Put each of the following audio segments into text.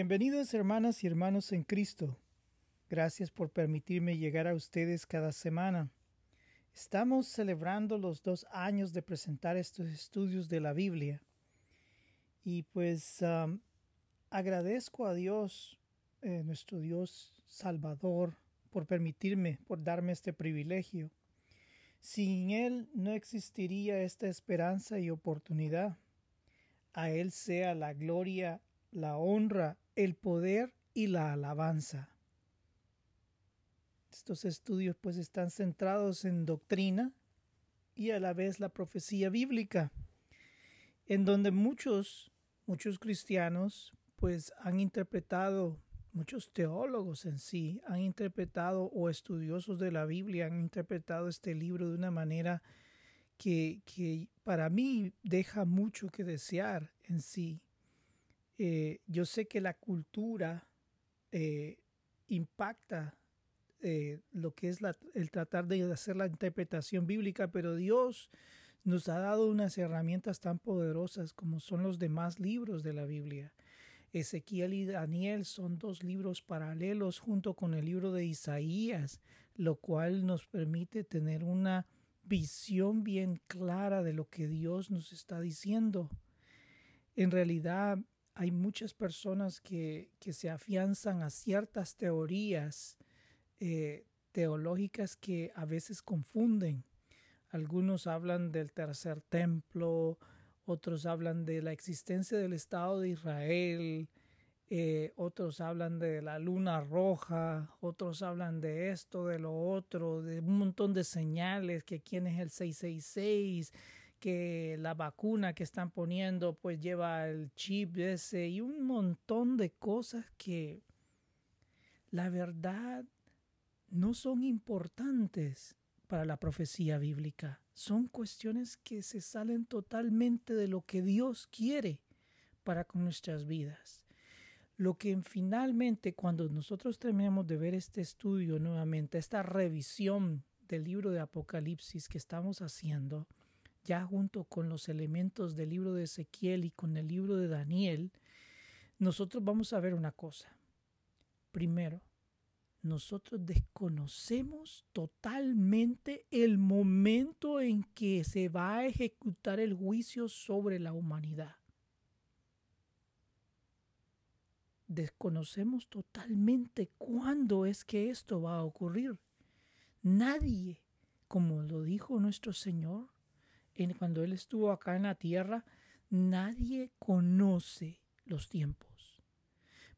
Bienvenidos hermanas y hermanos en Cristo. Gracias por permitirme llegar a ustedes cada semana. Estamos celebrando los dos años de presentar estos estudios de la Biblia. Y pues um, agradezco a Dios, eh, nuestro Dios Salvador, por permitirme, por darme este privilegio. Sin Él no existiría esta esperanza y oportunidad. A Él sea la gloria la honra, el poder y la alabanza. Estos estudios pues están centrados en doctrina y a la vez la profecía bíblica, en donde muchos, muchos cristianos pues han interpretado, muchos teólogos en sí han interpretado o estudiosos de la Biblia han interpretado este libro de una manera que, que para mí deja mucho que desear en sí eh, yo sé que la cultura eh, impacta eh, lo que es el tratar de hacer la interpretación bíblica, pero Dios nos ha dado unas herramientas tan poderosas como son los demás libros de la Biblia. Ezequiel y Daniel son dos libros paralelos junto con el libro de Isaías, lo cual nos permite tener una visión bien clara de lo que Dios nos está diciendo. En realidad, hay muchas personas que, se afianzan a ciertas teorías eh, teológicas que a veces confunden. Algunos hablan del tercer templo, otros hablan de la existencia del Estado de Israel, eh, otros hablan de la luna roja, otros hablan de esto, de lo otro, de un montón de señales, que quién es el 666, que la vacuna que están poniendo pues lleva el chip ese y un montón de cosas que la verdad no son importantes para la profecía bíblica. Son cuestiones que se salen totalmente de lo que Dios quiere para con nuestras vidas. Lo que finalmente cuando nosotros terminemos de ver este estudio nuevamente, esta revisión del libro de Apocalipsis que estamos haciendo, ya junto con los elementos del libro de Ezequiel y con el libro de Daniel, nosotros vamos a ver una cosa. Primero, nosotros desconocemos totalmente el momento en que se va a ejecutar el juicio sobre la humanidad. Desconocemos totalmente cuándo es que esto va a ocurrir. Nadie, como lo dijo nuestro Señor, cuando Él estuvo acá en la tierra, nadie conoce los tiempos.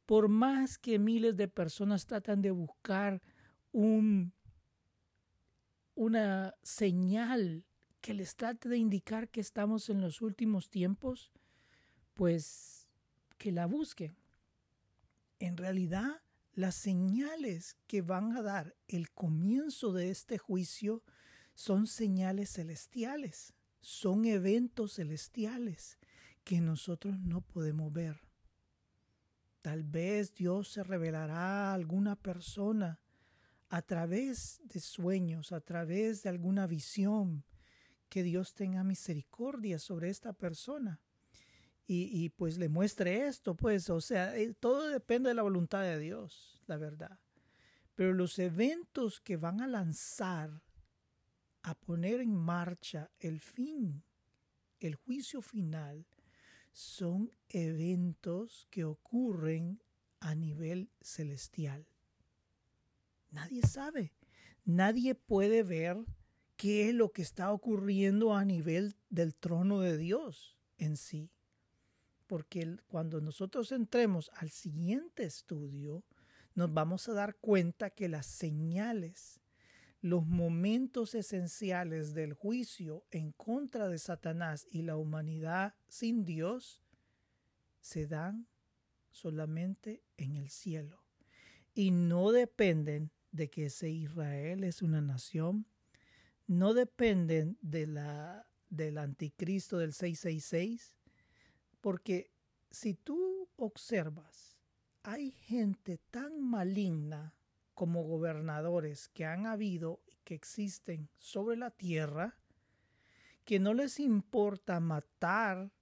Por más que miles de personas tratan de buscar un, una señal que les trate de indicar que estamos en los últimos tiempos, pues que la busquen. En realidad, las señales que van a dar el comienzo de este juicio son señales celestiales son eventos celestiales que nosotros no podemos ver. Tal vez Dios se revelará a alguna persona a través de sueños, a través de alguna visión, que Dios tenga misericordia sobre esta persona. Y, pues le muestre esto, pues, o sea, eh, todo depende de la voluntad de Dios, la verdad. Pero los eventos que van a lanzar a poner en marcha el fin, el juicio final, son eventos que ocurren a nivel celestial. Nadie sabe, nadie puede ver qué es lo que está ocurriendo a nivel del trono de Dios en sí. Porque cuando nosotros entremos al siguiente estudio, nos vamos a dar cuenta que las señales los momentos esenciales del juicio en contra de Satanás y la humanidad sin Dios se dan solamente en el cielo. Y no dependen de que ese Israel es una nación, no dependen de la, del anticristo del 666, porque si tú observas, hay gente tan maligna como gobernadores que han habido y que existen sobre la tierra, que no les importa matar,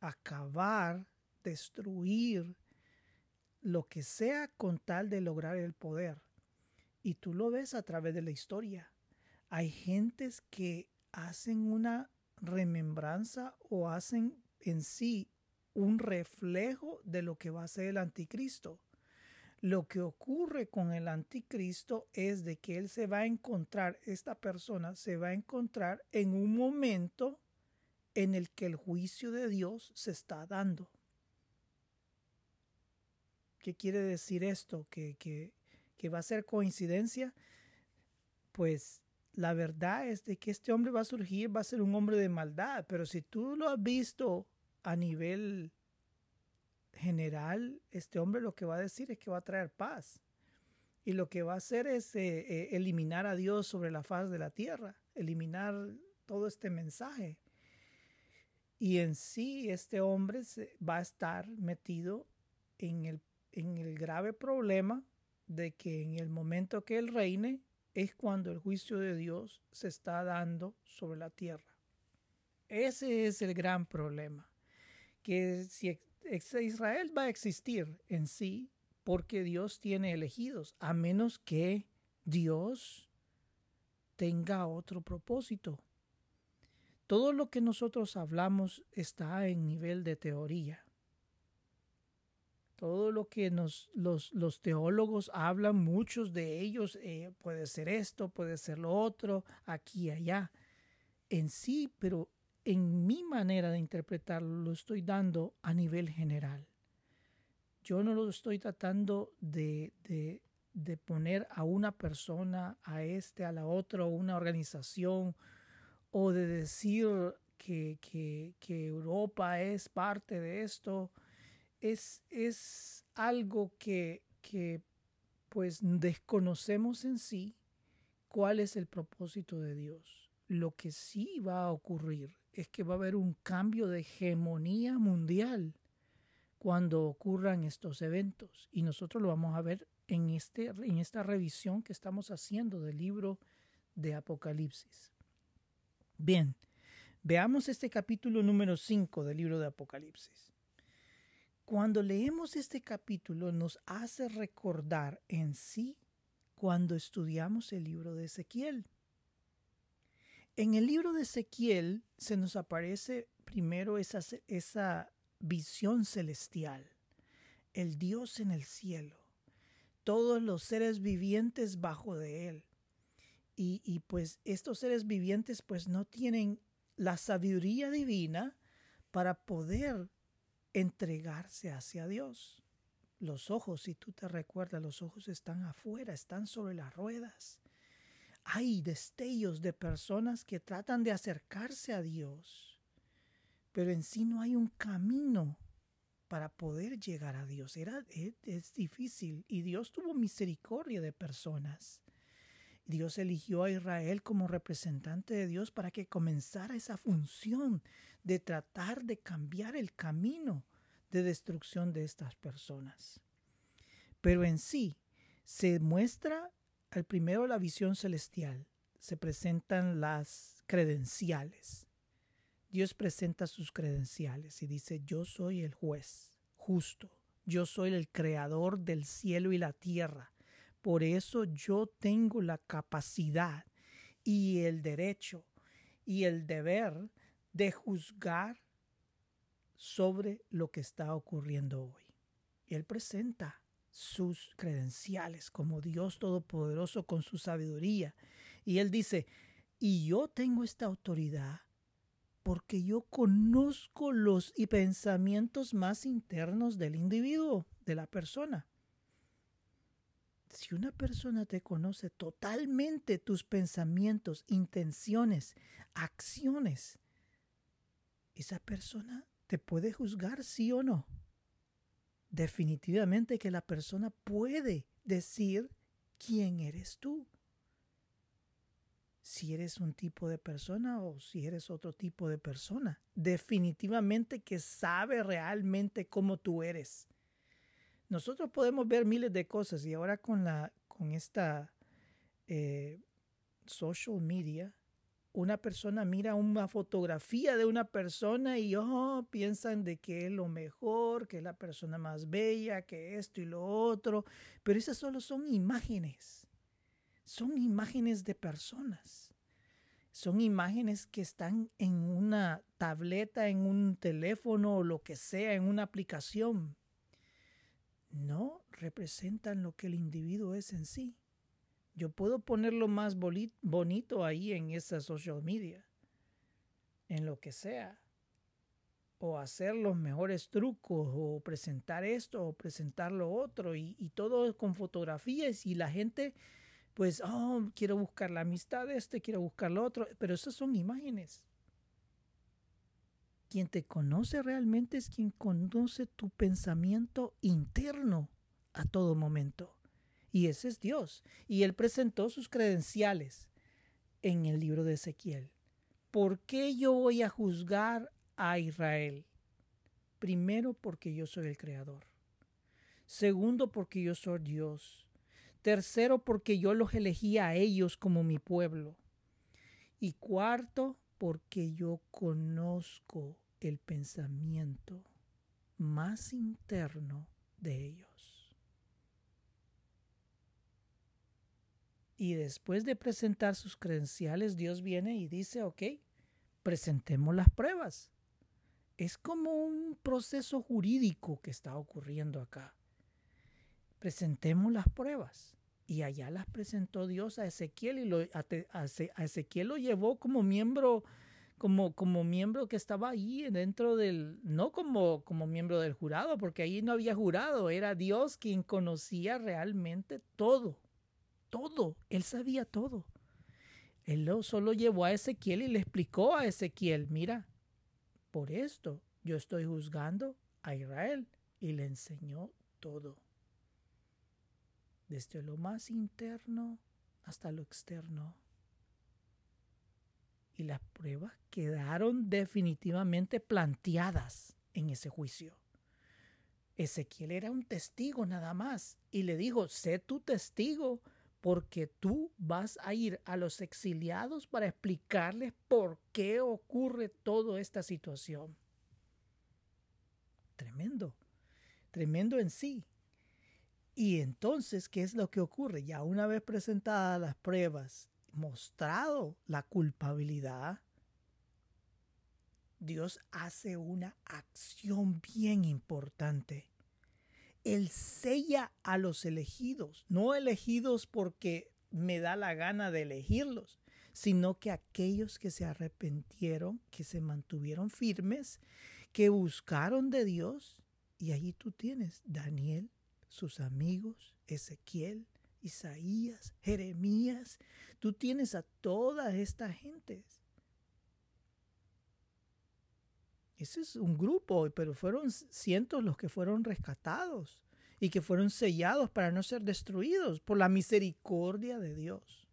acabar, destruir lo que sea con tal de lograr el poder. Y tú lo ves a través de la historia. Hay gentes que hacen una remembranza o hacen en sí un reflejo de lo que va a ser el anticristo. Lo que ocurre con el anticristo es de que él se va a encontrar, esta persona se va a encontrar en un momento en el que el juicio de Dios se está dando. ¿Qué quiere decir esto? ¿Que, que, que va a ser coincidencia? Pues la verdad es de que este hombre va a surgir, va a ser un hombre de maldad, pero si tú lo has visto a nivel general, este hombre lo que va a decir es que va a traer paz. Y lo que va a hacer es eh, eh, eliminar a Dios sobre la faz de la tierra, eliminar todo este mensaje. Y en sí este hombre va a estar metido en el, en el grave problema de que en el momento que él reine es cuando el juicio de Dios se está dando sobre la tierra. Ese es el gran problema, que si Israel va a existir en sí porque Dios tiene elegidos, a menos que Dios tenga otro propósito. Todo lo que nosotros hablamos está en nivel de teoría. Todo lo que los teólogos hablan, muchos de ellos, eh, puede ser esto, puede ser lo otro, aquí y allá. En sí, pero en mi manera de interpretarlo lo estoy dando a nivel general. Yo no lo estoy tratando de, de, poner a una persona, a este, a la otra, o una organización, o de decir que, que, que Europa es parte de esto. Es, es algo que, que pues desconocemos en sí cuál es el propósito de Dios. Lo que sí va a ocurrir es que va a haber un cambio de hegemonía mundial cuando ocurran estos eventos. Y nosotros lo vamos a ver en, este, en esta revisión que estamos haciendo del libro de Apocalipsis. Bien, veamos este capítulo número 5 del libro de Apocalipsis. Cuando leemos este capítulo nos hace recordar en sí cuando estudiamos el libro de Ezequiel. En el libro de Ezequiel se nos aparece primero esa, esa visión celestial, el Dios en el cielo, todos los seres vivientes bajo de él. Y, y pues estos seres vivientes pues no tienen la sabiduría divina para poder entregarse hacia Dios. Los ojos, si tú te recuerdas, los ojos están afuera, están sobre las ruedas hay destellos de personas que tratan de acercarse a Dios, pero en sí no hay un camino para poder llegar a Dios. Era, es, difícil y Dios tuvo misericordia de personas. Dios eligió a Israel como representante de Dios para que comenzara esa función de tratar de cambiar el camino de destrucción de estas personas. Pero en sí se muestra al primero la visión celestial se presentan las credenciales. Dios presenta sus credenciales y dice, yo soy el juez justo, yo soy el creador del cielo y la tierra. Por eso yo tengo la capacidad y el derecho y el deber de juzgar sobre lo que está ocurriendo hoy. Él presenta sus credenciales como Dios Todopoderoso con su sabiduría. Y él dice, y yo tengo esta autoridad porque yo conozco los y pensamientos más internos del individuo, de la persona. Si una persona te conoce totalmente tus pensamientos, intenciones, acciones, esa persona te puede juzgar sí o no definitivamente que la persona puede decir quién eres tú. Si eres un tipo de persona o si eres otro tipo de persona. Definitivamente que sabe realmente cómo tú eres. Nosotros podemos ver miles de cosas y ahora con, la, con esta eh, social media una persona mira una fotografía de una persona y oh, piensan de que es lo mejor, que es la persona más bella, que esto y lo otro, pero esas solo son imágenes. Son imágenes de personas. Son imágenes que están en una tableta, en un teléfono o lo que sea, en una aplicación. No representan lo que el individuo es en sí. Yo puedo ponerlo más bonito ahí en esa social media, en lo que sea, o hacer los mejores trucos, o presentar esto, o presentar lo otro, y, todo con fotografías, y la gente, pues, oh, quiero buscar la amistad de este, quiero buscar lo otro, pero esas son imágenes. Quien te conoce realmente es quien conoce tu pensamiento interno a todo momento. Y ese es Dios. Y él presentó sus credenciales en el libro de Ezequiel. ¿Por qué yo voy a juzgar a Israel? Primero porque yo soy el creador. Segundo porque yo soy Dios. Tercero porque yo los elegí a ellos como mi pueblo. Y cuarto porque yo conozco el pensamiento más interno de ellos. Y después de presentar sus credenciales, Dios viene y dice, ok, presentemos las pruebas. Es como un proceso jurídico que está ocurriendo acá. Presentemos las pruebas. Y allá las presentó Dios a Ezequiel y lo, a, Ezequiel lo llevó como miembro, como, como miembro que estaba ahí dentro del, no como, como miembro del jurado, porque ahí no había jurado, era Dios quien conocía realmente todo todo, él sabía todo. Él solo llevó a Ezequiel y le explicó a Ezequiel, mira, por esto yo estoy juzgando a Israel y le enseñó todo. Desde lo más interno hasta lo externo. Y las pruebas quedaron definitivamente planteadas en ese juicio. Ezequiel era un testigo nada más y le dijo, sé tu testigo porque tú vas a ir a los exiliados para explicarles por qué ocurre toda esta situación. Tremendo, tremendo en sí. Y entonces, ¿qué es lo que ocurre? Ya una vez presentadas las pruebas, mostrado la culpabilidad, Dios hace una acción bien importante él sella a los elegidos, no elegidos porque me da la gana de elegirlos, sino que aquellos que se arrepintieron, que se mantuvieron firmes, que buscaron de Dios, y allí tú tienes Daniel, sus amigos, Ezequiel, Isaías, Jeremías, tú tienes a toda esta gente. Ese es un grupo, pero fueron cientos los que fueron rescatados y que fueron sellados para no ser destruidos por la misericordia de Dios.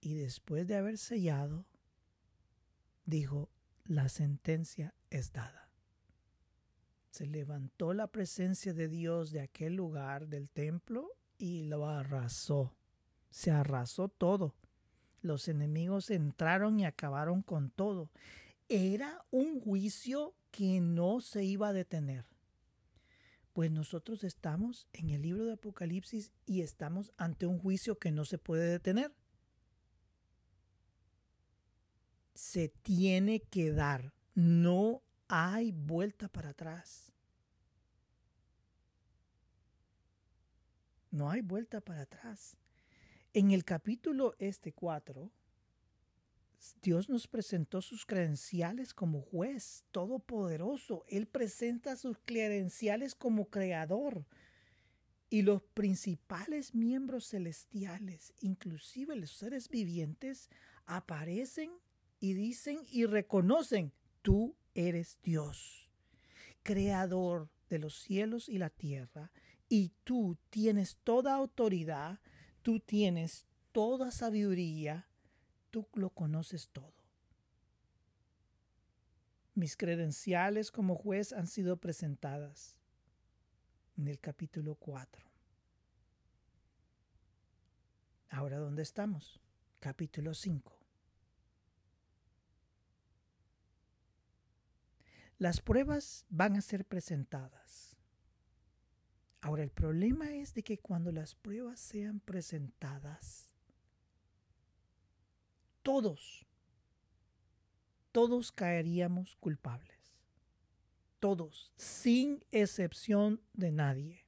Y después de haber sellado, dijo, la sentencia es dada. Se levantó la presencia de Dios de aquel lugar del templo y lo arrasó. Se arrasó todo. Los enemigos entraron y acabaron con todo. Era un juicio que no se iba a detener. Pues nosotros estamos en el libro de Apocalipsis y estamos ante un juicio que no se puede detener. Se tiene que dar. No hay vuelta para atrás. No hay vuelta para atrás. En el capítulo este 4, Dios nos presentó sus credenciales como juez todopoderoso. Él presenta sus credenciales como creador. Y los principales miembros celestiales, inclusive los seres vivientes, aparecen y dicen y reconocen, tú eres Dios, creador de los cielos y la tierra, y tú tienes toda autoridad Tú tienes toda sabiduría, tú lo conoces todo. Mis credenciales como juez han sido presentadas en el capítulo 4. Ahora, ¿dónde estamos? Capítulo 5. Las pruebas van a ser presentadas. Ahora, el problema es de que cuando las pruebas sean presentadas, todos, todos caeríamos culpables. Todos, sin excepción de nadie.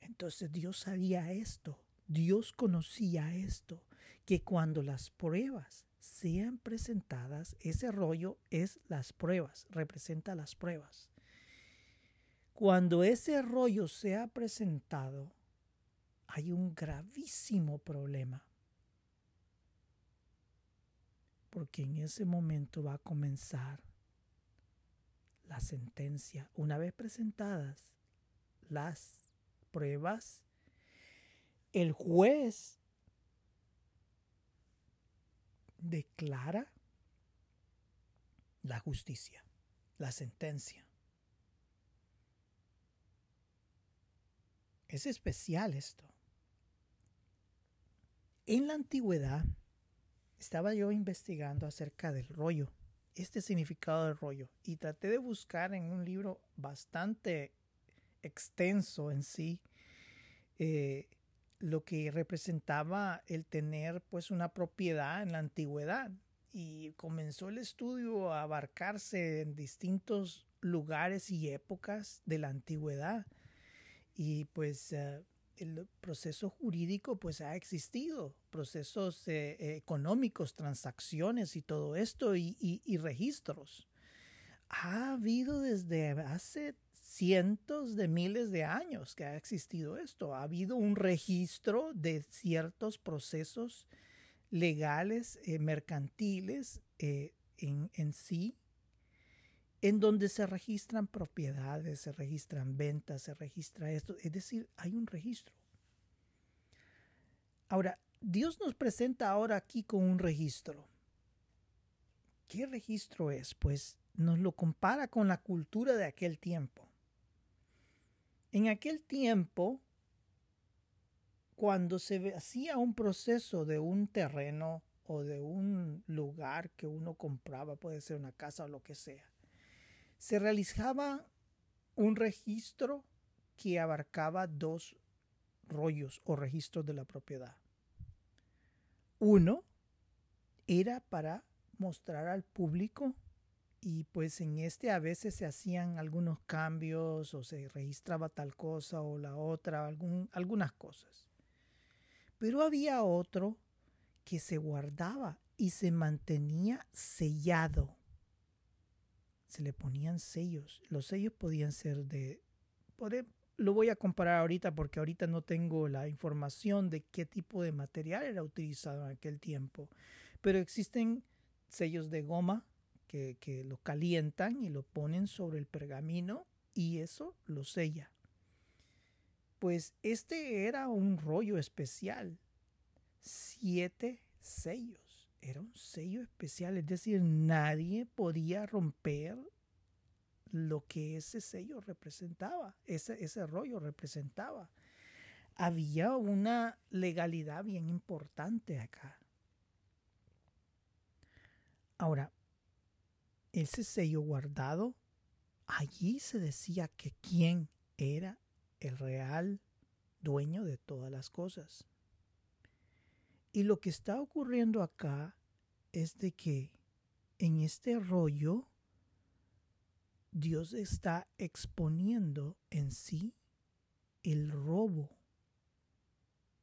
Entonces Dios sabía esto, Dios conocía esto, que cuando las pruebas sean presentadas, ese rollo es las pruebas, representa las pruebas. Cuando ese rollo sea presentado, hay un gravísimo problema. Porque en ese momento va a comenzar la sentencia. Una vez presentadas las pruebas, el juez declara la justicia, la sentencia. Es especial esto. En la antigüedad estaba yo investigando acerca del rollo, este significado del rollo, y traté de buscar en un libro bastante extenso en sí eh, lo que representaba el tener pues una propiedad en la antigüedad y comenzó el estudio a abarcarse en distintos lugares y épocas de la antigüedad y pues eh, el proceso jurídico pues ha existido, procesos eh, económicos, transacciones y todo esto y, y, registros. Ha habido desde hace cientos de miles de años que ha existido esto. Ha habido un registro de ciertos procesos legales, eh, mercantiles en, en sí en donde se registran propiedades, se registran ventas, se registra esto. Es decir, hay un registro. Ahora, Dios nos presenta ahora aquí con un registro. ¿Qué registro es? Pues nos lo compara con la cultura de aquel tiempo. En aquel tiempo, cuando se hacía un proceso de un terreno o de un lugar que uno compraba, puede ser una casa o lo que sea, se realizaba un registro que abarcaba dos rollos o registros de la propiedad. Uno era para mostrar al público y pues en este a veces se hacían algunos cambios o se registraba tal cosa o la otra, algunas cosas. Pero había otro que se guardaba y se mantenía sellado se le ponían sellos. Los sellos podían ser de... lo voy a comparar ahorita porque ahorita no tengo la información de qué tipo de material era utilizado en aquel tiempo. Pero existen sellos de goma que, que lo calientan y lo ponen sobre el pergamino y eso lo sella. Pues este era un rollo especial. Siete sellos era un sello especial, es decir, nadie podía romper lo que ese sello representaba, ese, ese rollo representaba. Había una legalidad bien importante acá. Ahora, ese sello guardado, allí se decía que quién era el real dueño de todas las cosas. Y lo que está ocurriendo acá es de que en este rollo Dios está exponiendo en sí el robo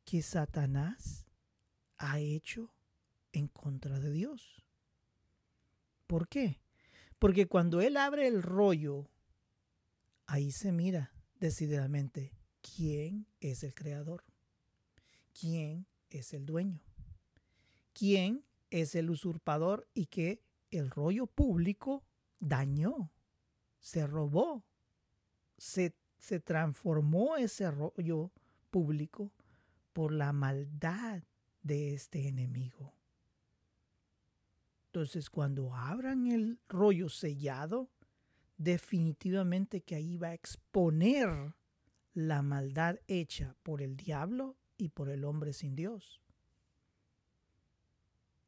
que Satanás ha hecho en contra de Dios. ¿Por qué? Porque cuando él abre el rollo, ahí se mira decididamente quién es el creador, quién es el dueño. ¿Quién es el usurpador y que el rollo público dañó, se robó, se, se transformó ese rollo público por la maldad de este enemigo. Entonces, cuando abran el rollo sellado, definitivamente que ahí va a exponer la maldad hecha por el diablo y por el hombre sin Dios.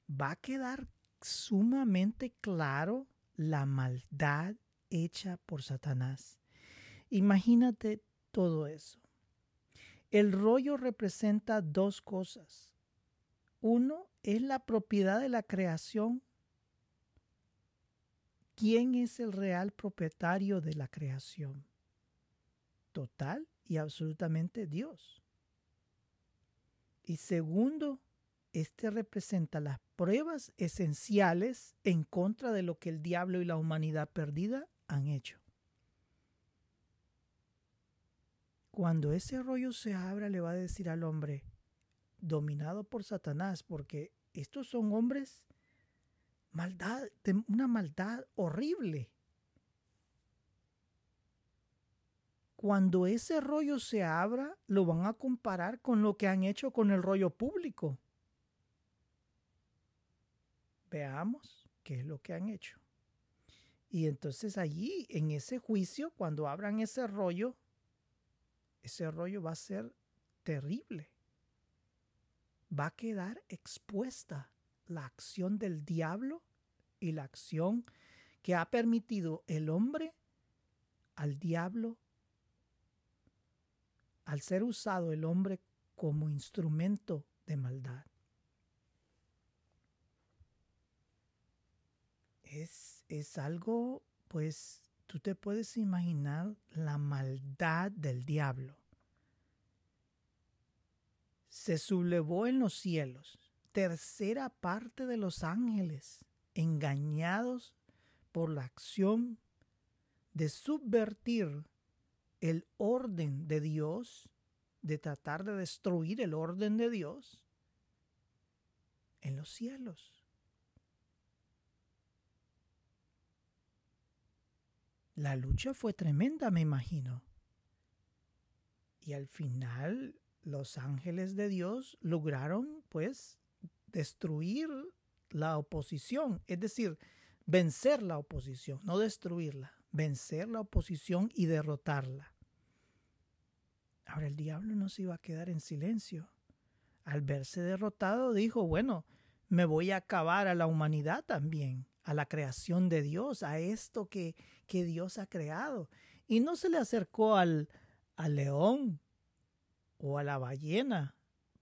Va a quedar sumamente claro la maldad hecha por Satanás. Imagínate todo eso. El rollo representa dos cosas. Uno es la propiedad de la creación. ¿Quién es el real propietario de la creación? Total y absolutamente Dios. Y segundo, este representa las pruebas esenciales en contra de lo que el diablo y la humanidad perdida han hecho. Cuando ese rollo se abra, le va a decir al hombre, dominado por Satanás, porque estos son hombres maldad, de una maldad horrible. Cuando ese rollo se abra, lo van a comparar con lo que han hecho con el rollo público. Veamos qué es lo que han hecho. Y entonces allí, en ese juicio, cuando abran ese rollo, ese rollo va a ser terrible. Va a quedar expuesta la acción del diablo y la acción que ha permitido el hombre al diablo al ser usado el hombre como instrumento de maldad. Es, es algo, pues, tú te puedes imaginar la maldad del diablo. Se sublevó en los cielos, tercera parte de los ángeles, engañados por la acción de subvertir el orden de Dios, de tratar de destruir el orden de Dios en los cielos. La lucha fue tremenda, me imagino. Y al final los ángeles de Dios lograron, pues, destruir la oposición, es decir, vencer la oposición, no destruirla vencer la oposición y derrotarla. Ahora el diablo no se iba a quedar en silencio. Al verse derrotado dijo, bueno, me voy a acabar a la humanidad también, a la creación de Dios, a esto que, que Dios ha creado. Y no se le acercó al, al león o a la ballena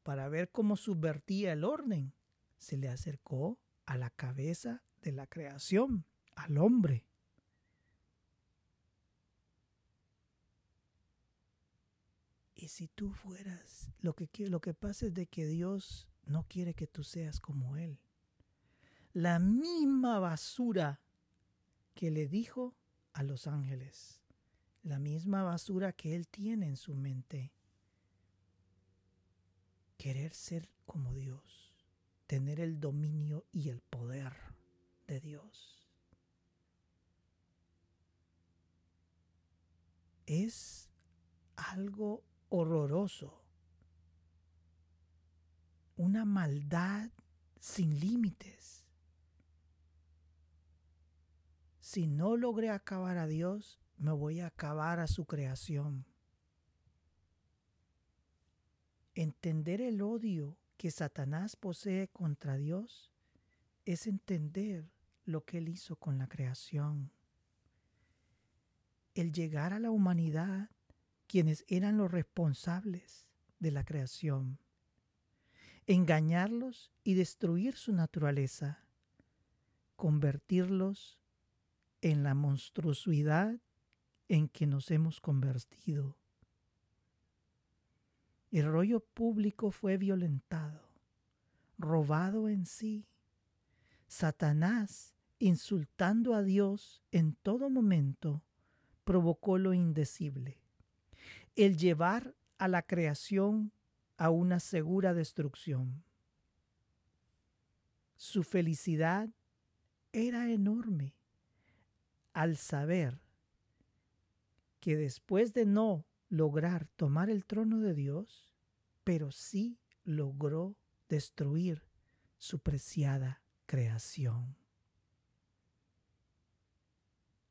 para ver cómo subvertía el orden. Se le acercó a la cabeza de la creación, al hombre. Y si tú fueras, lo que, lo que pasa es de que Dios no quiere que tú seas como Él. La misma basura que le dijo a los ángeles, la misma basura que Él tiene en su mente. Querer ser como Dios, tener el dominio y el poder de Dios. Es algo horroroso, una maldad sin límites. Si no logré acabar a Dios, me voy a acabar a su creación. Entender el odio que Satanás posee contra Dios es entender lo que él hizo con la creación. El llegar a la humanidad quienes eran los responsables de la creación, engañarlos y destruir su naturaleza, convertirlos en la monstruosidad en que nos hemos convertido. El rollo público fue violentado, robado en sí. Satanás, insultando a Dios en todo momento, provocó lo indecible el llevar a la creación a una segura destrucción. Su felicidad era enorme al saber que después de no lograr tomar el trono de Dios, pero sí logró destruir su preciada creación.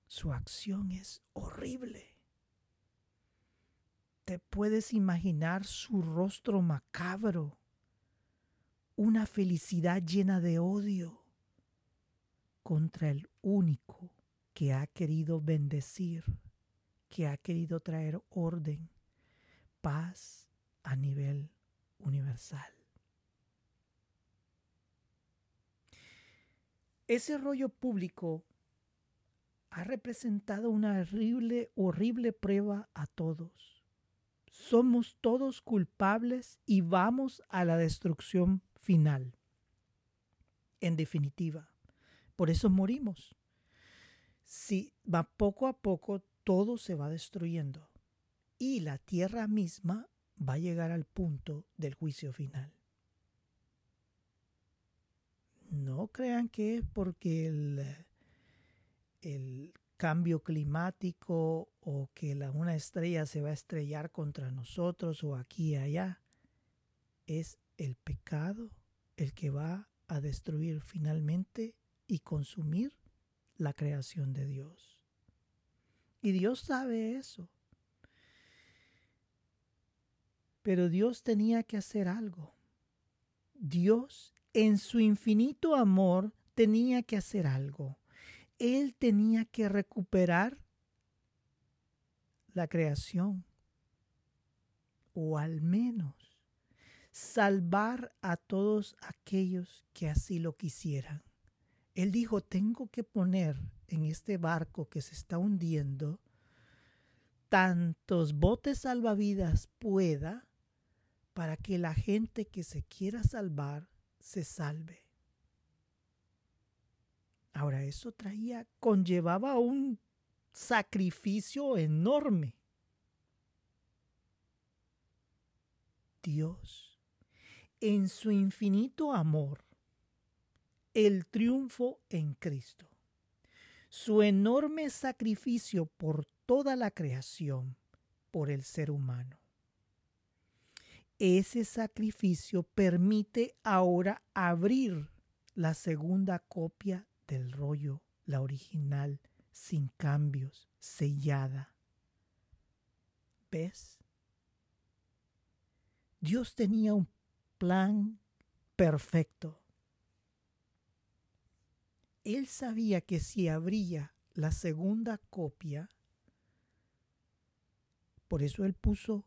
Su acción es horrible te puedes imaginar su rostro macabro, una felicidad llena de odio contra el único que ha querido bendecir, que ha querido traer orden, paz a nivel universal. Ese rollo público ha representado una horrible, horrible prueba a todos. Somos todos culpables y vamos a la destrucción final. En definitiva, por eso morimos. Si va poco a poco, todo se va destruyendo y la tierra misma va a llegar al punto del juicio final. No crean que es porque el, el cambio climático o que la, una estrella se va a estrellar contra nosotros o aquí y allá. Es el pecado el que va a destruir finalmente y consumir la creación de Dios. Y Dios sabe eso. Pero Dios tenía que hacer algo. Dios, en su infinito amor, tenía que hacer algo. Él tenía que recuperar la creación. O al menos salvar a todos aquellos que así lo quisieran. Él dijo, tengo que poner en este barco que se está hundiendo tantos botes salvavidas pueda para que la gente que se quiera salvar se salve. Ahora eso traía, conllevaba un sacrificio enorme. Dios, en su infinito amor, el triunfo en Cristo, su enorme sacrificio por toda la creación, por el ser humano. Ese sacrificio permite ahora abrir la segunda copia del rollo, la original, sin cambios, sellada. ¿Ves? Dios tenía un plan perfecto él sabía que si abría la segunda copia, por eso él puso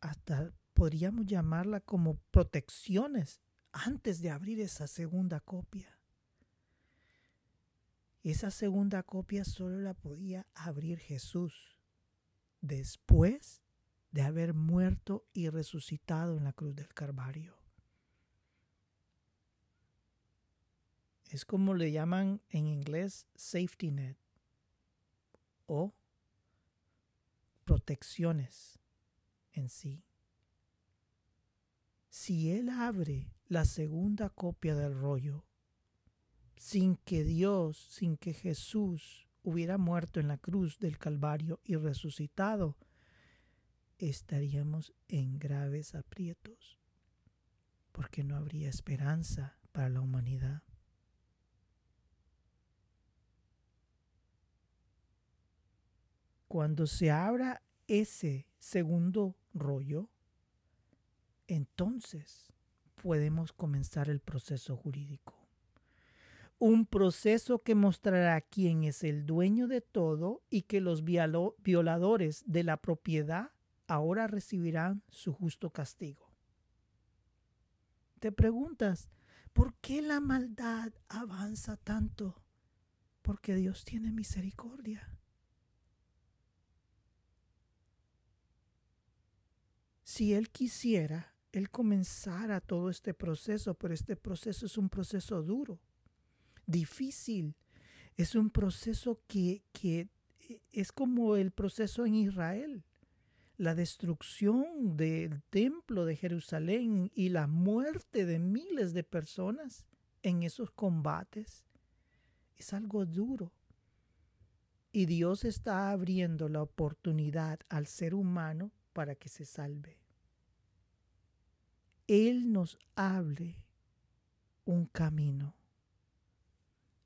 hasta, podríamos llamarla como protecciones antes de abrir esa segunda copia. Esa segunda copia solo la podía abrir Jesús después de haber muerto y resucitado en la cruz del Calvario. Es como le llaman en inglés safety net o protecciones en sí. Si él abre la segunda copia del rollo, sin que Dios, sin que Jesús hubiera muerto en la cruz del Calvario y resucitado, estaríamos en graves aprietos, porque no habría esperanza para la humanidad. Cuando se abra ese segundo rollo, entonces podemos comenzar el proceso jurídico. Un proceso que mostrará quién es el dueño de todo y que los violadores de la propiedad ahora recibirán su justo castigo. Te preguntas, ¿por qué la maldad avanza tanto? Porque Dios tiene misericordia. si Él quisiera, Él comenzara todo este proceso, pero este proceso es un proceso duro, difícil, es un proceso que, que es como el proceso en Israel, la destrucción del templo de Jerusalén y la muerte de miles de personas en esos combates. Es algo duro. Y Dios está abriendo la oportunidad al ser humano para que se salve. Él nos hable un camino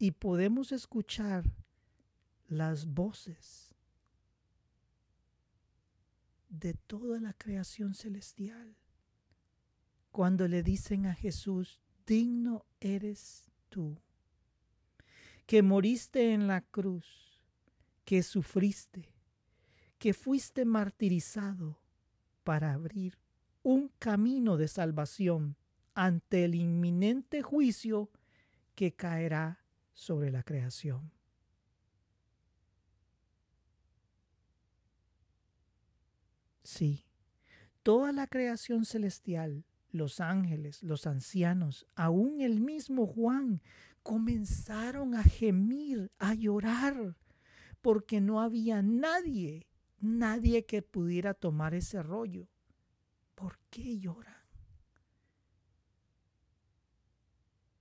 y podemos escuchar las voces de toda la creación celestial. Cuando le dicen a Jesús, digno eres tú, que moriste en la cruz, que sufriste, que fuiste martirizado para abrir un camino de salvación ante el inminente juicio que caerá sobre la creación. Sí, toda la creación celestial, los ángeles, los ancianos, aún el mismo Juan, comenzaron a gemir, a llorar, porque no había nadie, nadie que pudiera tomar ese rollo. ¿Por qué lloran?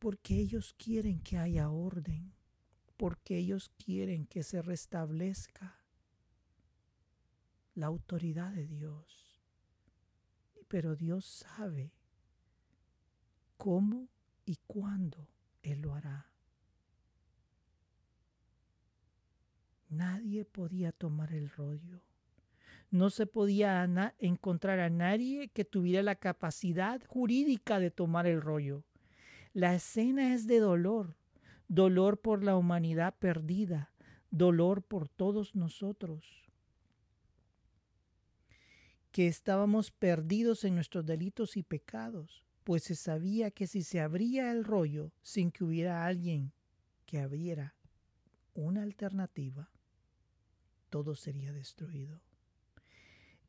Porque ellos quieren que haya orden, porque ellos quieren que se restablezca la autoridad de Dios. Pero Dios sabe cómo y cuándo Él lo hará. Nadie podía tomar el rollo. No se podía encontrar a nadie que tuviera la capacidad jurídica de tomar el rollo. La escena es de dolor, dolor por la humanidad perdida, dolor por todos nosotros que estábamos perdidos en nuestros delitos y pecados, pues se sabía que si se abría el rollo sin que hubiera alguien que abriera una alternativa, todo sería destruido.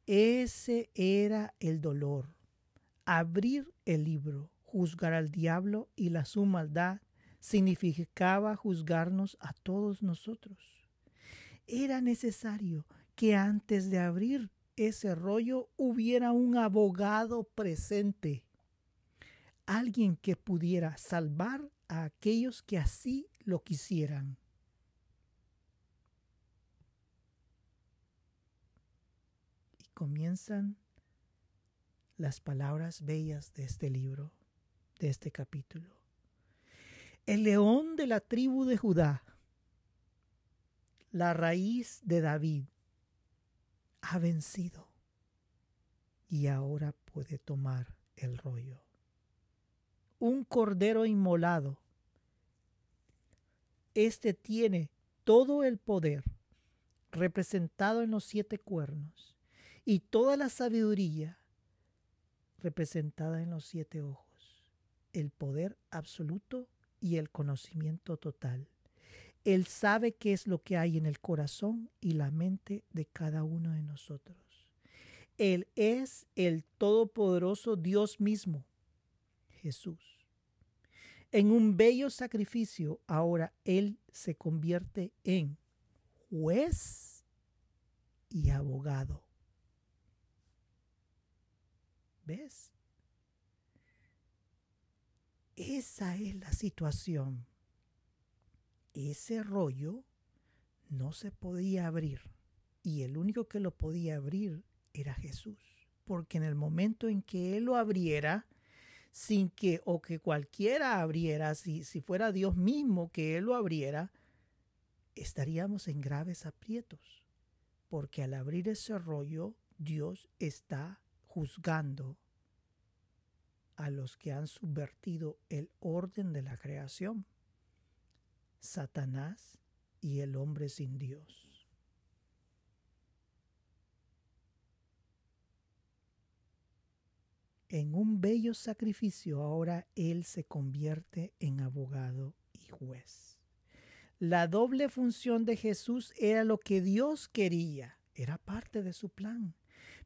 Ese era el dolor. Abrir el libro, juzgar al diablo y la su maldad, significaba juzgarnos a todos nosotros. Era necesario que antes de abrir ese rollo hubiera un abogado presente, alguien que pudiera salvar a aquellos que así lo quisieran. Y comienzan las palabras bellas de este libro, de este capítulo. El león de la tribu de Judá, la raíz de David, ha vencido y ahora puede tomar el rollo. Un cordero inmolado. Este tiene todo el poder representado en los siete cuernos y toda la sabiduría representada en los siete ojos, el poder absoluto y el conocimiento total. Él sabe qué es lo que hay en el corazón y la mente de cada uno de nosotros. Él es el todopoderoso Dios mismo, Jesús. En un bello sacrificio, ahora Él se convierte en juez y abogado. ¿Ves? Esa es la situación ese rollo no se podía abrir y el único que lo podía abrir era Jesús. Porque en el momento en que Él lo abriera, sin que, o que cualquiera abriera, si, si fuera Dios mismo que Él lo abriera, estaríamos en graves aprietos. Porque al abrir ese rollo, Dios está juzgando a los que han subvertido el orden de la creación. Satanás y el hombre sin Dios. En un bello sacrificio ahora Él se convierte en abogado y juez. La doble función de Jesús era lo que Dios quería, era parte de su plan.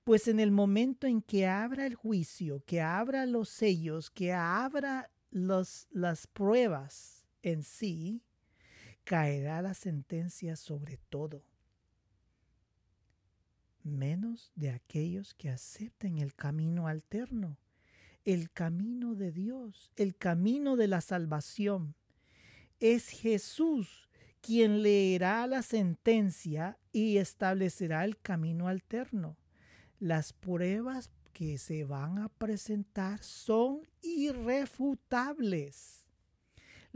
Pues en el momento en que abra el juicio, que abra los sellos, que abra las pruebas en sí, caerá la sentencia sobre todo, menos de aquellos que acepten el camino alterno, el camino de Dios, el camino de la salvación. Es Jesús quien leerá la sentencia y establecerá el camino alterno. Las pruebas que se van a presentar son irrefutables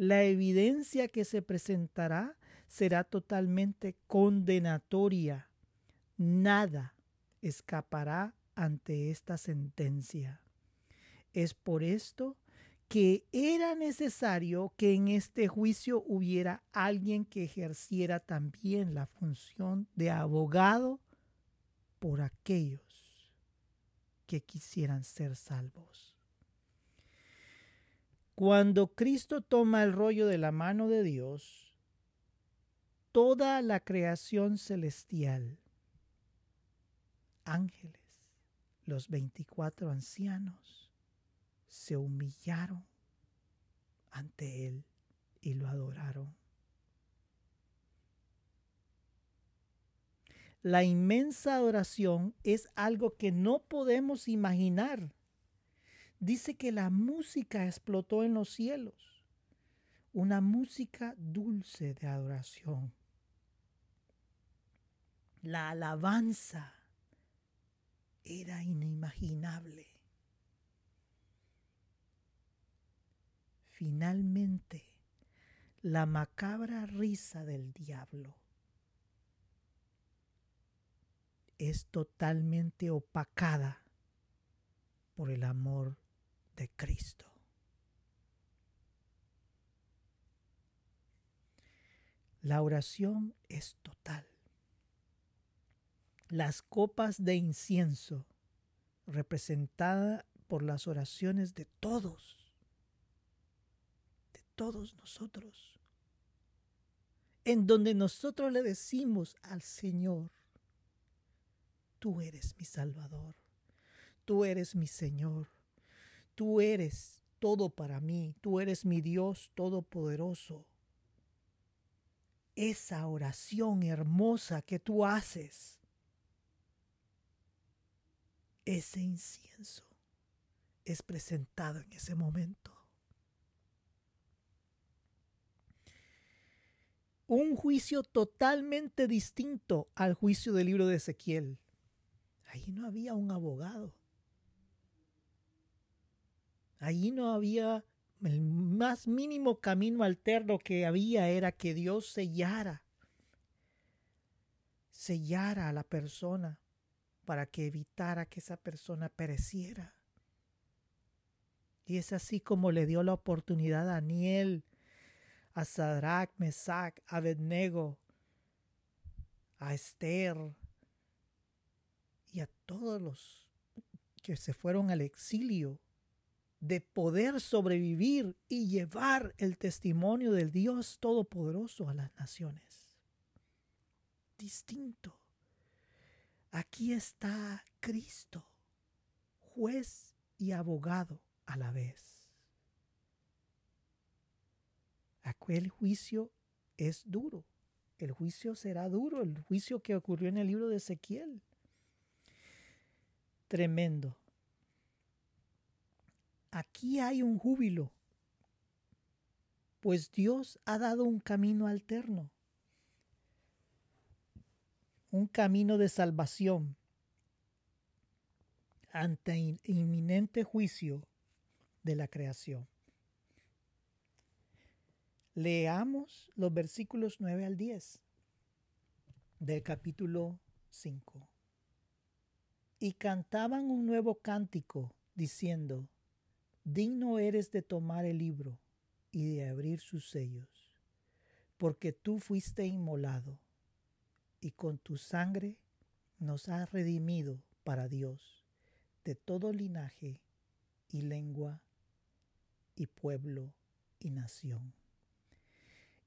la evidencia que se presentará será totalmente condenatoria. Nada escapará ante esta sentencia. Es por esto que era necesario que en este juicio hubiera alguien que ejerciera también la función de abogado por aquellos que quisieran ser salvos. Cuando Cristo toma el rollo de la mano de Dios, toda la creación celestial, ángeles, los veinticuatro ancianos, se humillaron ante Él y lo adoraron. La inmensa adoración es algo que no podemos imaginar. Dice que la música explotó en los cielos, una música dulce de adoración. La alabanza era inimaginable. Finalmente, la macabra risa del diablo es totalmente opacada por el amor de Cristo. La oración es total. Las copas de incienso, representada por las oraciones de todos, de todos nosotros, en donde nosotros le decimos al Señor, tú eres mi Salvador, tú eres mi Señor, tú eres todo para mí, tú eres mi Dios todopoderoso. Esa oración hermosa que tú haces, ese incienso es presentado en ese momento. Un juicio totalmente distinto al juicio del libro de Ezequiel. Ahí no había un abogado. Allí no había el más mínimo camino alterno que había era que Dios sellara, sellara a la persona para que evitara que esa persona pereciera. Y es así como le dio la oportunidad a Daniel, a Sadrach, Mesach, Abednego, a Esther y a todos los que se fueron al exilio de poder sobrevivir y llevar el testimonio del Dios Todopoderoso a las naciones. Distinto. Aquí está Cristo, juez y abogado a la vez. Aquel juicio es duro. El juicio será duro, el juicio que ocurrió en el libro de Ezequiel. Tremendo. Aquí hay un júbilo, pues Dios ha dado un camino alterno un camino de salvación ante inminente juicio de la creación. Leamos los versículos 9 al 10 del capítulo 5. Y cantaban un nuevo cántico, diciendo, Digno eres de tomar el libro y de abrir sus sellos, porque tú fuiste inmolado y con tu sangre nos has redimido para Dios de todo linaje y lengua y pueblo y nación.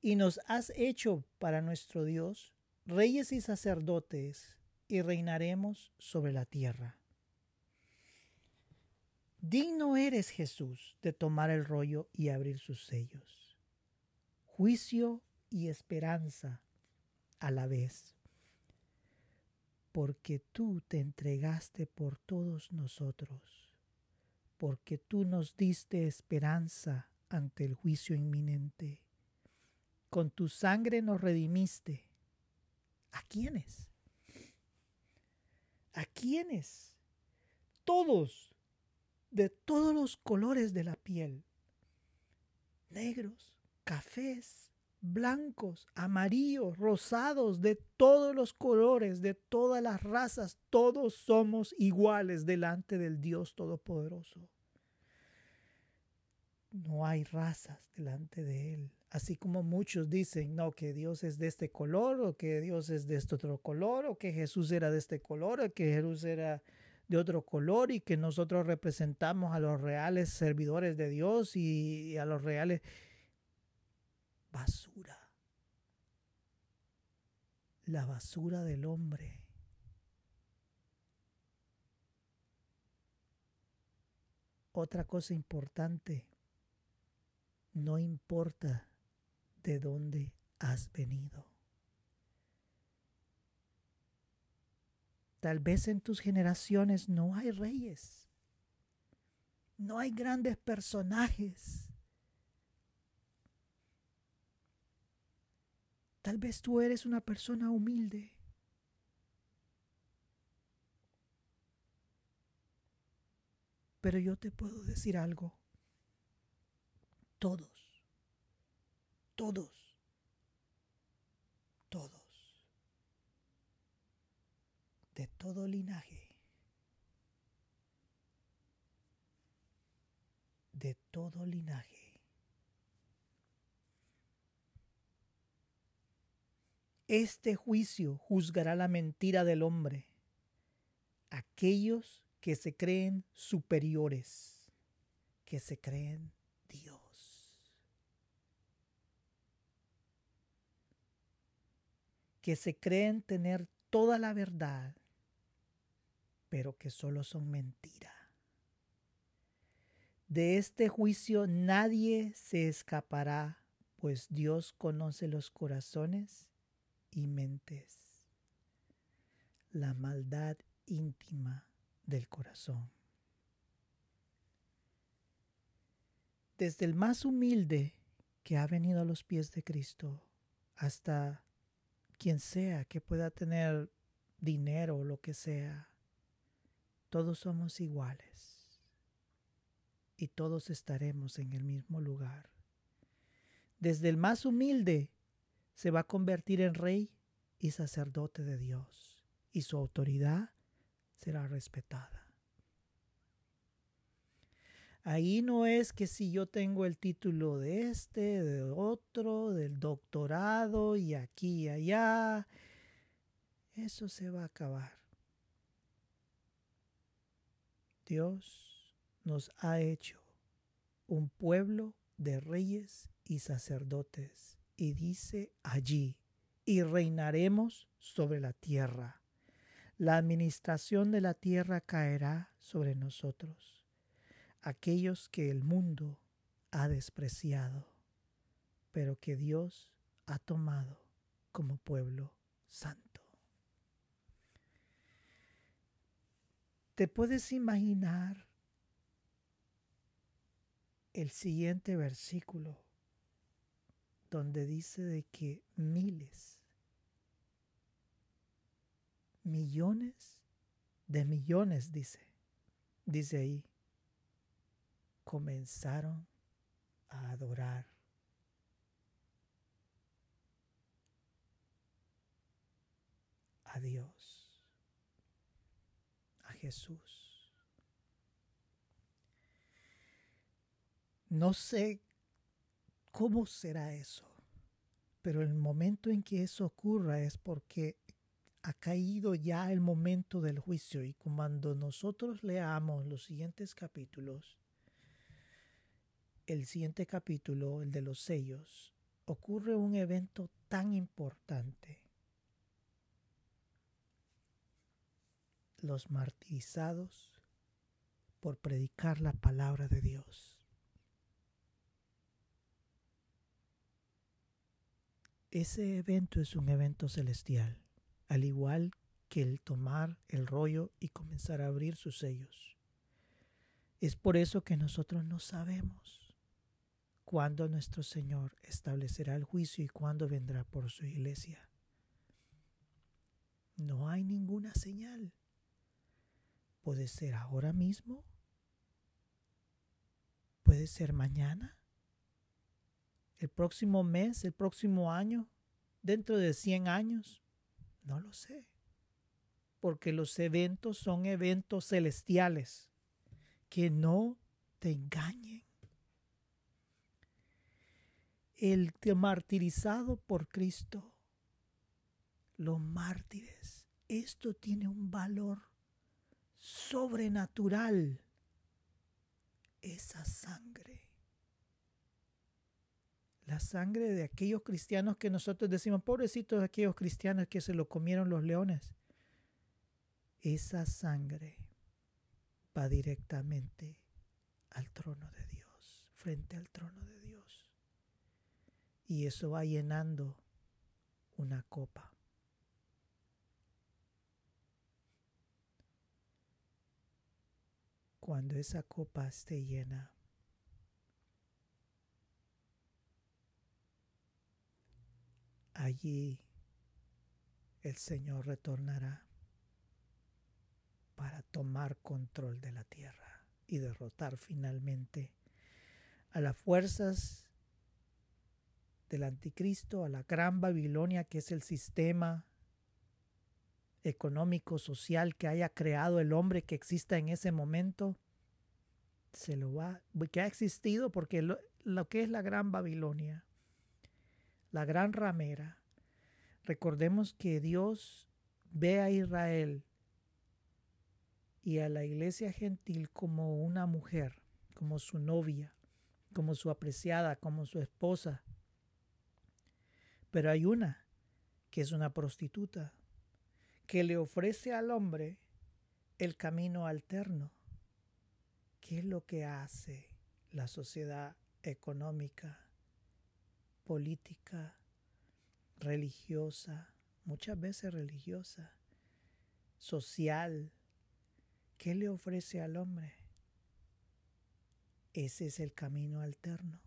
Y nos has hecho para nuestro Dios reyes y sacerdotes y reinaremos sobre la tierra. Digno eres Jesús de tomar el rollo y abrir sus sellos. Juicio y esperanza a la vez porque tú te entregaste por todos nosotros, porque tú nos diste esperanza ante el juicio inminente. Con tu sangre nos redimiste. ¿A quiénes? ¿A quiénes? Todos, de todos los colores de la piel, negros, cafés, blancos, amarillos, rosados, de todos los colores, de todas las razas, todos somos iguales delante del Dios Todopoderoso. No hay razas delante de Él. Así como muchos dicen, no, que Dios es de este color, o que Dios es de este otro color, o que Jesús era de este color, o que Jesús era de otro color, y que nosotros representamos a los reales servidores de Dios y a los reales basura. La basura del hombre. Otra cosa importante, no importa de dónde has venido. Tal vez en tus generaciones no hay reyes, no hay grandes personajes, Tal vez tú eres una persona humilde. Pero yo te puedo decir algo. Todos, todos, todos, de todo linaje, de todo linaje. Este juicio juzgará la mentira del hombre, aquellos que se creen superiores, que se creen Dios, que se creen tener toda la verdad, pero que solo son mentira. De este juicio nadie se escapará, pues Dios conoce los corazones y mentes, la maldad íntima del corazón. Desde el más humilde que ha venido a los pies de Cristo hasta quien sea que pueda tener dinero o lo que sea, todos somos iguales y todos estaremos en el mismo lugar. Desde el más humilde se va a convertir en rey y sacerdote de Dios, y su autoridad será respetada. Ahí no es que si yo tengo el título de este, de otro, del doctorado y aquí y allá, eso se va a acabar. Dios nos ha hecho un pueblo de reyes y sacerdotes y dice allí, y reinaremos sobre la tierra. La administración de la tierra caerá sobre nosotros, aquellos que el mundo ha despreciado, pero que Dios ha tomado como pueblo santo. ¿Te puedes imaginar el siguiente versículo? donde dice de que miles, millones de millones, dice, dice ahí, comenzaron a adorar a Dios, a Jesús. No sé ¿Cómo será eso? Pero el momento en que eso ocurra es porque ha caído ya el momento del juicio y cuando nosotros leamos los siguientes capítulos, el siguiente capítulo, el de los sellos, ocurre un evento tan importante. Los martirizados por predicar la palabra de Dios. ese evento es un evento celestial, al igual que el tomar el rollo y comenzar a abrir sus sellos. Es por eso que nosotros no sabemos cuándo nuestro Señor establecerá el juicio y cuándo vendrá por su iglesia. No hay ninguna señal. Puede ser ahora mismo. Puede ser mañana el próximo mes, el próximo año, dentro de 100 años? No lo sé. Porque los eventos son eventos celestiales. Que no te engañen. El martirizado por Cristo, los mártires, esto tiene un valor sobrenatural. Esa sangre la sangre de aquellos cristianos que nosotros decimos, pobrecitos aquellos cristianos que se lo comieron los leones. Esa sangre va directamente al trono de Dios, frente al trono de Dios. Y eso va llenando una copa. Cuando esa copa esté llena, allí el Señor retornará para tomar control de la tierra y derrotar finalmente a las fuerzas del anticristo, a la gran Babilonia que es el sistema económico, social que haya creado el hombre que exista en ese momento, se lo va, que ha existido porque lo, lo que es la gran Babilonia la gran ramera, recordemos que Dios ve a Israel y a la iglesia gentil como una mujer, como su novia, como su apreciada, como su esposa. Pero hay una que es una prostituta, que le ofrece al hombre el camino alterno. ¿Qué es lo que hace la sociedad económica política, religiosa, muchas veces religiosa, social, ¿qué le ofrece al hombre? Ese es el camino alterno,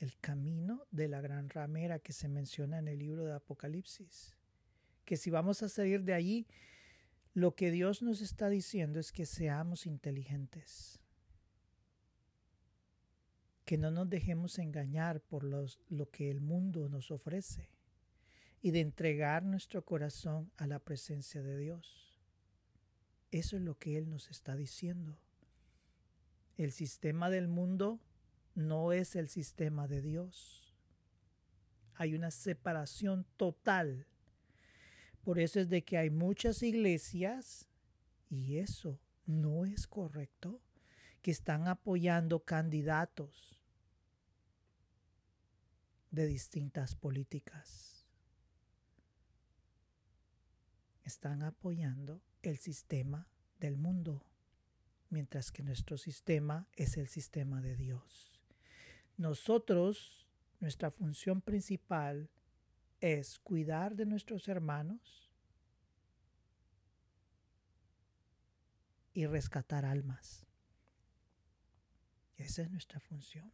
el camino de la gran ramera que se menciona en el libro de Apocalipsis. Que si vamos a salir de allí, lo que Dios nos está diciendo es que seamos inteligentes, que no nos dejemos engañar por los, lo que el mundo nos ofrece y de entregar nuestro corazón a la presencia de Dios. Eso es lo que Él nos está diciendo. El sistema del mundo no es el sistema de Dios. Hay una separación total. Por eso es de que hay muchas iglesias, y eso no es correcto, que están apoyando candidatos de distintas políticas. Están apoyando el sistema del mundo, mientras que nuestro sistema es el sistema de Dios. Nosotros, nuestra función principal es cuidar de nuestros hermanos y rescatar almas. Esa es nuestra función.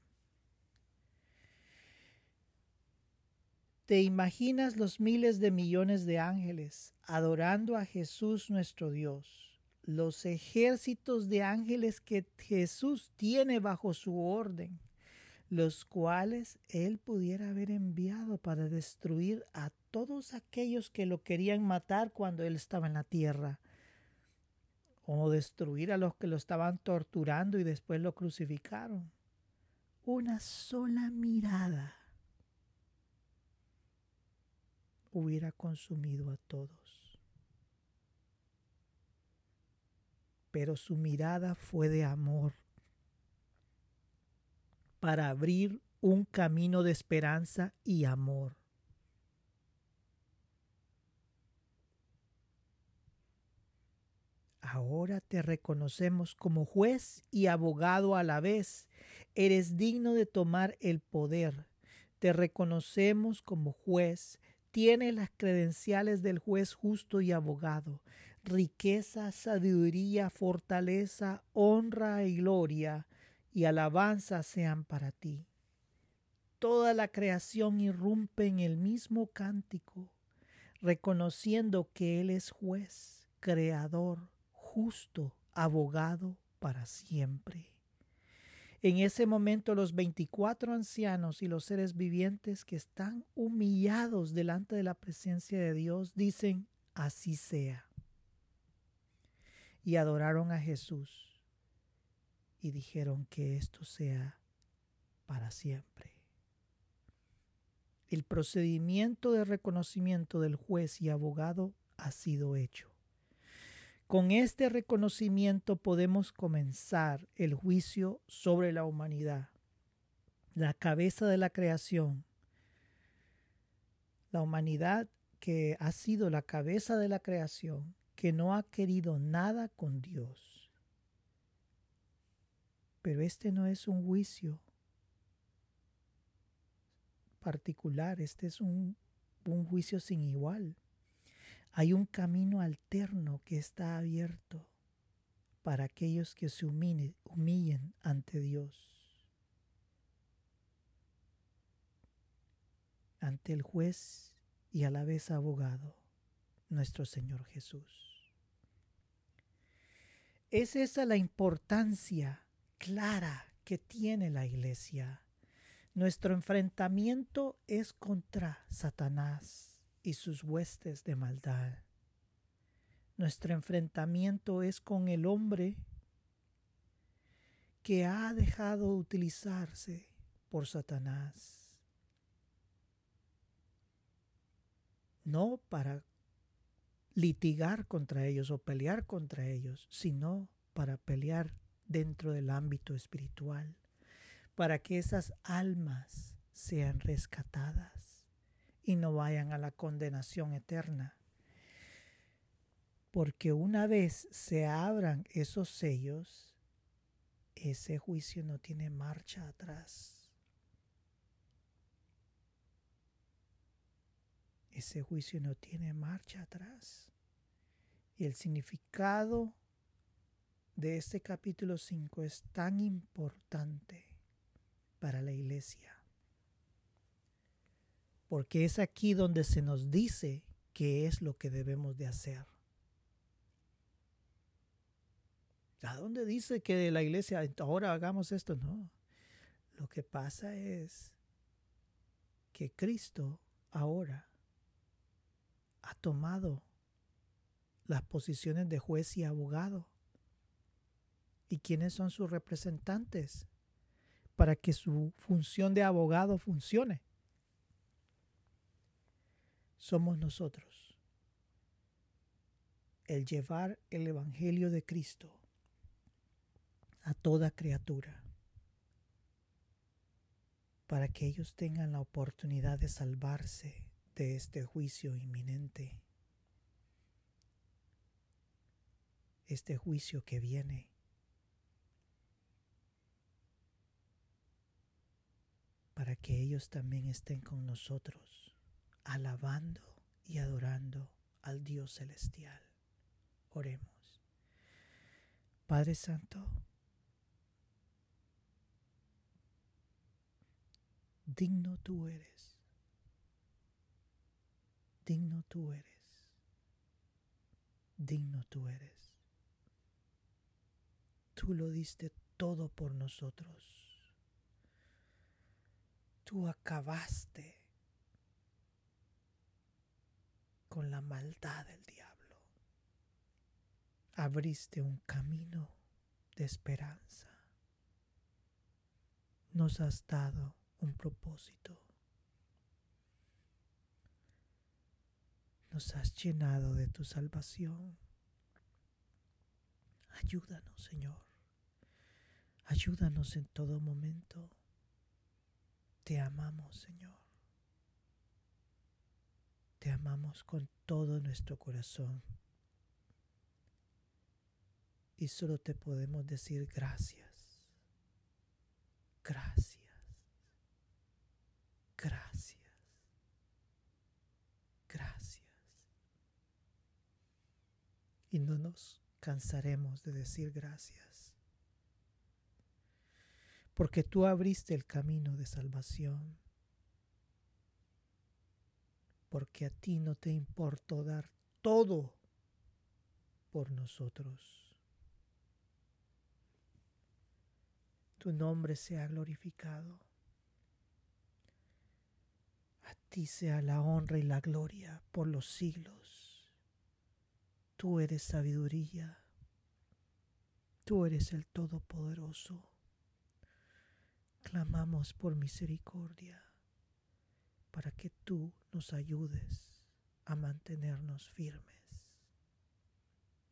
¿Te imaginas los miles de millones de ángeles adorando a Jesús nuestro Dios? Los ejércitos de ángeles que Jesús tiene bajo su orden, los cuales Él pudiera haber enviado para destruir a todos aquellos que lo querían matar cuando Él estaba en la tierra, o destruir a los que lo estaban torturando y después lo crucificaron. Una sola mirada hubiera consumido a todos. Pero su mirada fue de amor para abrir un camino de esperanza y amor. Ahora te reconocemos como juez y abogado a la vez. Eres digno de tomar el poder. Te reconocemos como juez, tiene las credenciales del juez justo y abogado. Riqueza, sabiduría, fortaleza, honra y gloria y alabanza sean para ti. Toda la creación irrumpe en el mismo cántico, reconociendo que Él es juez, creador, justo, abogado para siempre. En ese momento los veinticuatro ancianos y los seres vivientes que están humillados delante de la presencia de Dios dicen, así sea. Y adoraron a Jesús y dijeron que esto sea para siempre. El procedimiento de reconocimiento del juez y abogado ha sido hecho. Con este reconocimiento podemos comenzar el juicio sobre la humanidad, la cabeza de la creación. La humanidad que ha sido la cabeza de la creación, que no ha querido nada con Dios. Pero este no es un juicio particular, este es un, un juicio sin igual. Hay un camino alterno que está abierto para aquellos que se humillen, ante Dios, ante el juez y a la vez abogado, nuestro Señor Jesús. Es esa la importancia clara que tiene la iglesia. Nuestro enfrentamiento es contra Satanás y sus huestes de maldad. Nuestro enfrentamiento es con el hombre que ha dejado utilizarse por Satanás. No para litigar contra ellos o pelear contra ellos, sino para pelear dentro del ámbito espiritual, para que esas almas sean rescatadas y no vayan a la condenación eterna. Porque una vez se abran esos sellos, ese juicio no tiene marcha atrás. Ese juicio no tiene marcha atrás. Y el significado de este capítulo 5 es tan importante para la iglesia porque es aquí donde se nos dice qué es lo que debemos de hacer. ¿A dónde dice que la iglesia ahora hagamos esto? No. Lo que pasa es que Cristo ahora ha tomado las posiciones de juez y abogado. ¿Y quiénes son sus representantes? Para que su función de abogado funcione somos nosotros. El llevar el Evangelio de Cristo a toda criatura para que ellos tengan la oportunidad de salvarse de este juicio inminente, este juicio que viene. Para que ellos también estén con nosotros alabando y adorando al Dios celestial. Oremos. Padre Santo, digno tú eres, digno tú eres, digno tú eres. Tú lo diste todo por nosotros. Tú acabaste con la maldad del diablo. Abriste un camino de esperanza. Nos has dado un propósito. Nos has llenado de tu salvación. Ayúdanos, Señor. Ayúdanos en todo momento. Te amamos, Señor. Te amamos con todo nuestro corazón. Y solo te podemos decir gracias. Gracias. Gracias. Gracias. Y no nos cansaremos de decir gracias. Porque tú abriste el camino de salvación porque a ti no te importó dar todo por nosotros. tu nombre sea glorificado. A ti sea la honra y la gloria por los siglos. Tú eres sabiduría. Tú eres el Todopoderoso. Clamamos por misericordia para que tú nos ayudes a mantenernos firmes.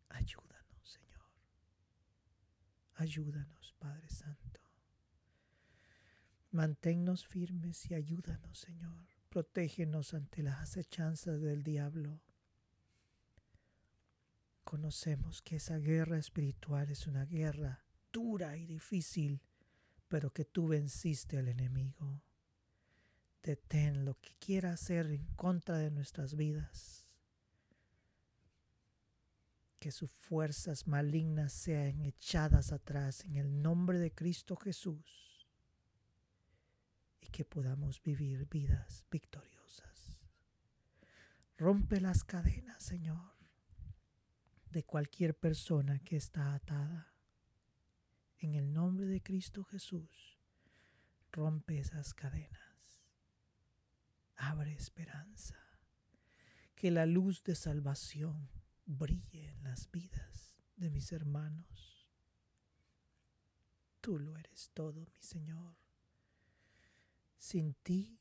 Ayúdanos, Señor. Ayúdanos, Padre Santo. Manténnos firmes y ayúdanos, Señor. Protégenos ante las acechanzas del diablo. Conocemos que esa guerra espiritual es una guerra dura y difícil, pero que tú venciste al enemigo. Detén lo que quiera hacer en contra de nuestras vidas. Que sus fuerzas malignas sean echadas atrás en el nombre de Cristo Jesús que podamos vivir vidas victoriosas. Rompe las cadenas, Señor, de cualquier persona que está atada. En el nombre de Cristo Jesús, rompe esas cadenas. Abre esperanza. Que la luz de salvación brille en las vidas de mis hermanos. Tú lo eres todo, mi Señor. Sin ti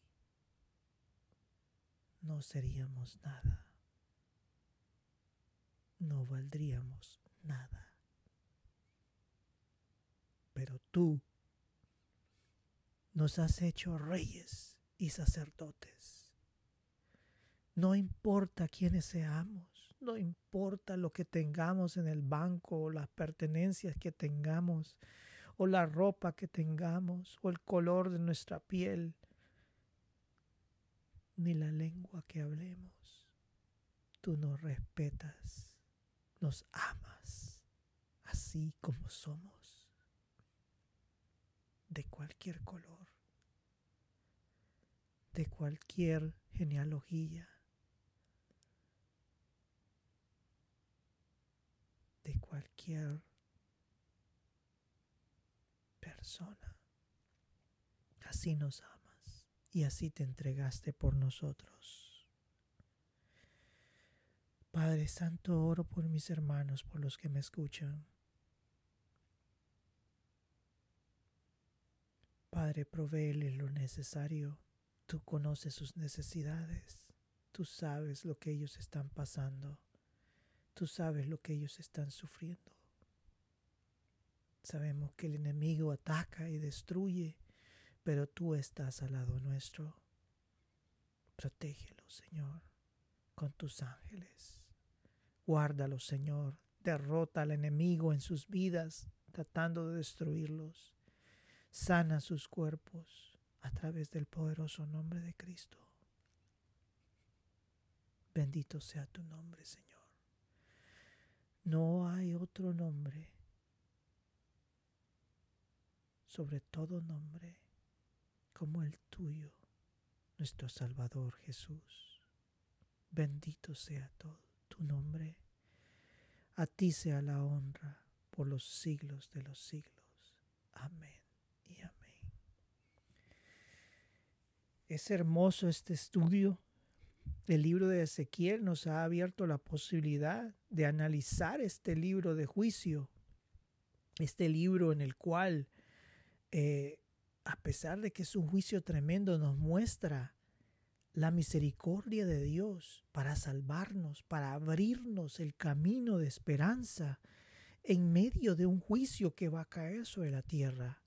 no seríamos nada. No valdríamos nada. Pero tú nos has hecho reyes y sacerdotes. No importa quiénes seamos, no importa lo que tengamos en el banco o las pertenencias que tengamos, o la ropa que tengamos o el color de nuestra piel, ni la lengua que hablemos. Tú nos respetas, nos amas, así como somos, de cualquier color, de cualquier genealogía, de cualquier Así nos amas y así te entregaste por nosotros. Padre Santo, oro por mis hermanos, por los que me escuchan. Padre, provéele lo necesario. Tú conoces sus necesidades. Tú sabes lo que ellos están pasando. Tú sabes lo que ellos están sufriendo. Sabemos que el enemigo ataca y destruye, pero tú estás al lado nuestro. Protégelo, Señor, con tus ángeles. Guárdalo, Señor. Derrota al enemigo en sus vidas, tratando de destruirlos. Sana sus cuerpos a través del poderoso nombre de Cristo. Bendito sea tu nombre, Señor. No hay otro nombre sobre todo nombre como el tuyo, nuestro Salvador Jesús. Bendito sea todo tu nombre. A ti sea la honra por los siglos de los siglos. Amén Es hermoso este estudio. El libro de Ezequiel nos ha abierto la posibilidad de analizar este libro de juicio, este libro en el cual eh, a pesar de que es un juicio tremendo, nos muestra la misericordia de Dios para salvarnos, para abrirnos el camino de esperanza en medio de un juicio que va a caer sobre la tierra.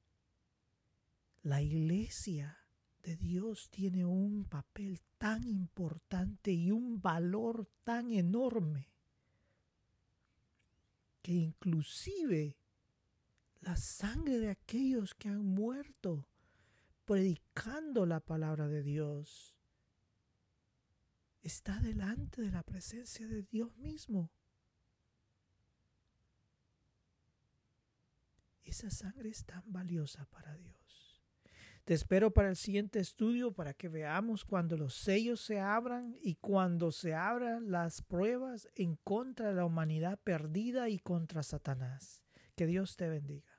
La iglesia de Dios tiene un papel tan importante y un valor tan enorme que inclusive la sangre de aquellos que han muerto predicando la palabra de Dios. Está delante de la presencia de Dios mismo. Esa sangre es tan valiosa para Dios. Te espero para el siguiente estudio para que veamos cuando los sellos se abran y cuando se abran las pruebas en contra de la humanidad perdida y contra Satanás. Que Dios te bendiga.